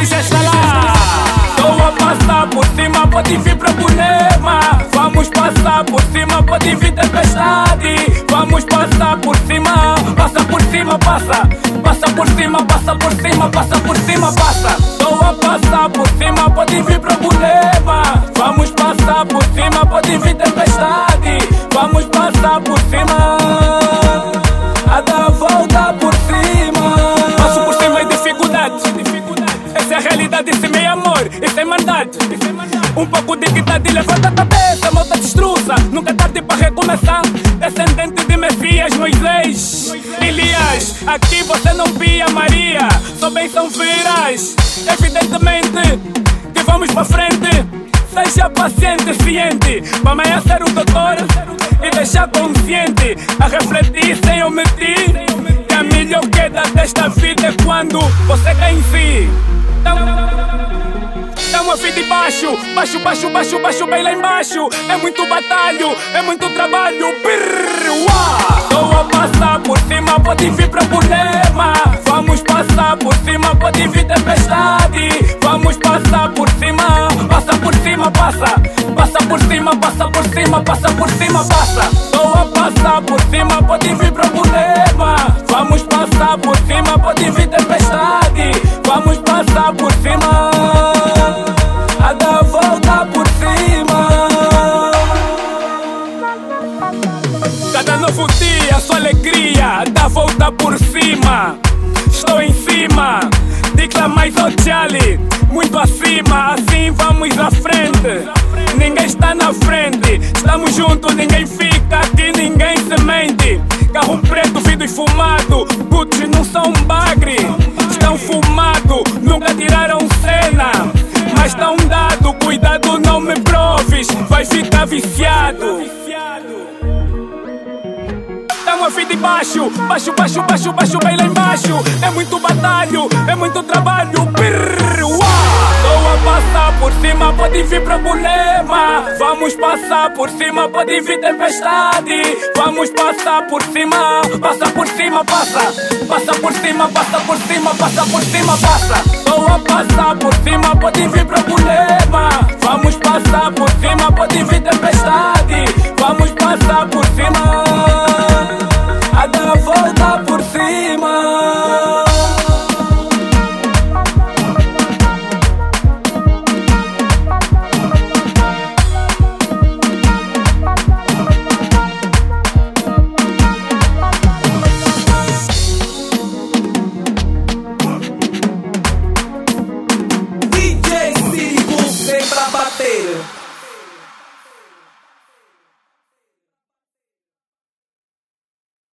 bicha lá, Estou a passar por cima, pode vir pra Bulema. Vamos passar por cima, pode vir tempestade. Vamos passar por cima, passa por cima, passa. Passa por cima, passa por cima, passa por cima, passa. Estou a passar por cima, pode vir pra Bulema. Vamos passar. É maldade. Um pouco de dignidade, levanta a cabeça, malta destruça. Nunca é tarde para recomeçar. Descendente de Messias, Moisés, Elias. Aqui você não via Maria, só bem são viras. Evidentemente que vamos para frente. Seja paciente, ciente, para amanhã ser o doutor e deixar consciente a refletir sem omitir. Que a melhor queda desta vida é quando você cai em si. Estamos fim de baixo, baixo, baixo, baixo, baixo, bem lá embaixo. É muito batalho, é muito trabalho. Estou a passar por cima, pode vir problema. Vamos passar por cima, pode vir tempestade. Vamos passar por cima, passa por cima, passa. Passa por cima, passa por cima, passa por cima, passa. Estou a passar por cima, pode vir problema. Vamos passar por cima, pode vir tempestade. Cuidado, não me proves, vai ficar viciado. Estamos a fim de baixo, baixo, baixo, baixo, baixo, bem lá embaixo. É muito batalho, é muito trabalho. Estou a passar por cima, pode vir problema. Vamos passar por cima, pode vir tempestade. Vamos passar por cima, passa por cima, passa. Passa por cima, passa por cima, passa por cima, passa. A passar por cima, pode vir problema pode vir tempestade. Vamos passar por cima, a dar a volta por cima. bater.